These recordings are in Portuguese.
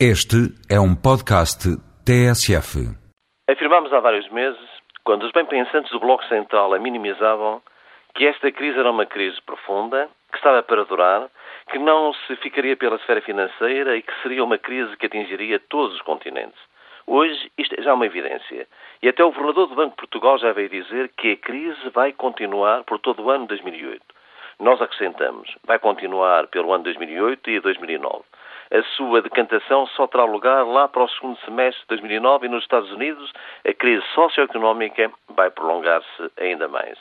Este é um podcast TSF. Afirmámos há vários meses, quando os bem-pensantes do Bloco Central a minimizavam, que esta crise era uma crise profunda, que estava para durar, que não se ficaria pela esfera financeira e que seria uma crise que atingiria todos os continentes. Hoje, isto é já uma evidência. E até o governador do Banco de Portugal já veio dizer que a crise vai continuar por todo o ano de 2008. Nós acrescentamos, vai continuar pelo ano 2008 e 2009 a sua decantação só terá lugar lá para o segundo semestre de 2009 e nos Estados Unidos a crise socioeconómica vai prolongar-se ainda mais.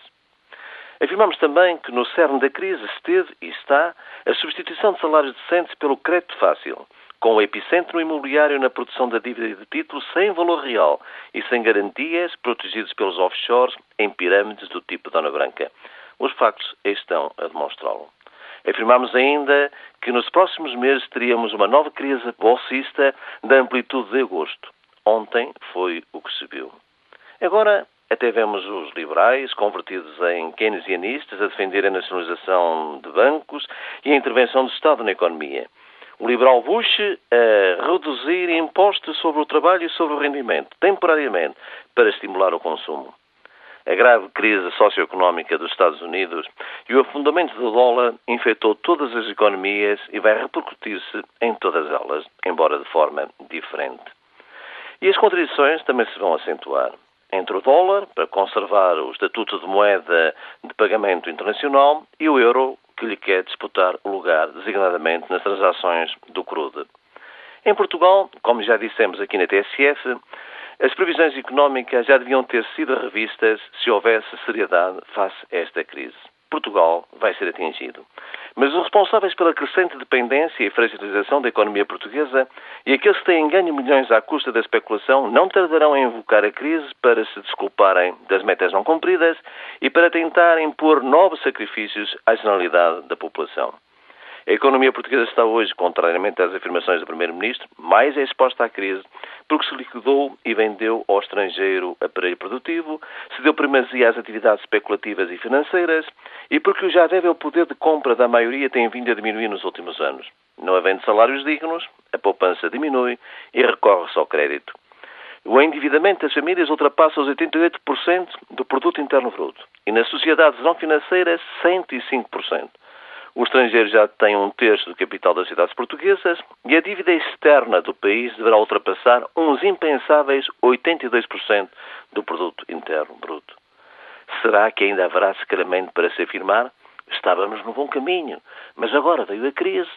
Afirmamos também que no cerne da crise esteve e está a substituição de salários decentes pelo crédito fácil, com o epicentro imobiliário na produção da dívida de títulos sem valor real e sem garantias, protegidos pelos offshores em pirâmides do tipo Dona Branca. Os factos estão a demonstrá-lo. Afirmamos ainda que nos próximos meses teríamos uma nova crise bolsista da amplitude de agosto. Ontem foi o que se viu. Agora, até vemos os liberais, convertidos em keynesianistas, a defender a nacionalização de bancos e a intervenção do Estado na economia. O liberal Bush a reduzir impostos sobre o trabalho e sobre o rendimento, temporariamente, para estimular o consumo a grave crise socioeconómica dos Estados Unidos e o afundamento do dólar infectou todas as economias e vai repercutir-se em todas elas, embora de forma diferente. E as contradições também se vão acentuar. Entre o dólar, para conservar o estatuto de moeda de pagamento internacional, e o euro, que lhe quer disputar o lugar, designadamente nas transações do crude. Em Portugal, como já dissemos aqui na TSF, as previsões económicas já deviam ter sido revistas se houvesse seriedade face a esta crise. Portugal vai ser atingido. Mas os responsáveis pela crescente dependência e fragilização da economia portuguesa e aqueles que têm ganho milhões à custa da especulação não tardarão em invocar a crise para se desculparem das metas não cumpridas e para tentar impor novos sacrifícios à generalidade da população. A economia portuguesa está hoje, contrariamente às afirmações do Primeiro-Ministro, mais exposta à crise porque se liquidou e vendeu ao estrangeiro aparelho produtivo, se deu primazia às atividades especulativas e financeiras e porque o já débil poder de compra da maioria tem vindo a diminuir nos últimos anos. Não havendo salários dignos, a poupança diminui e recorre-se ao crédito. O endividamento das famílias ultrapassa os 88% do produto interno bruto e nas sociedades não financeiras 105%. O estrangeiro já tem um terço do capital das cidades portuguesas e a dívida externa do país deverá ultrapassar uns impensáveis 82% do produto interno bruto. Será que ainda haverá secretamente para se afirmar? Estávamos no bom caminho, mas agora veio a crise.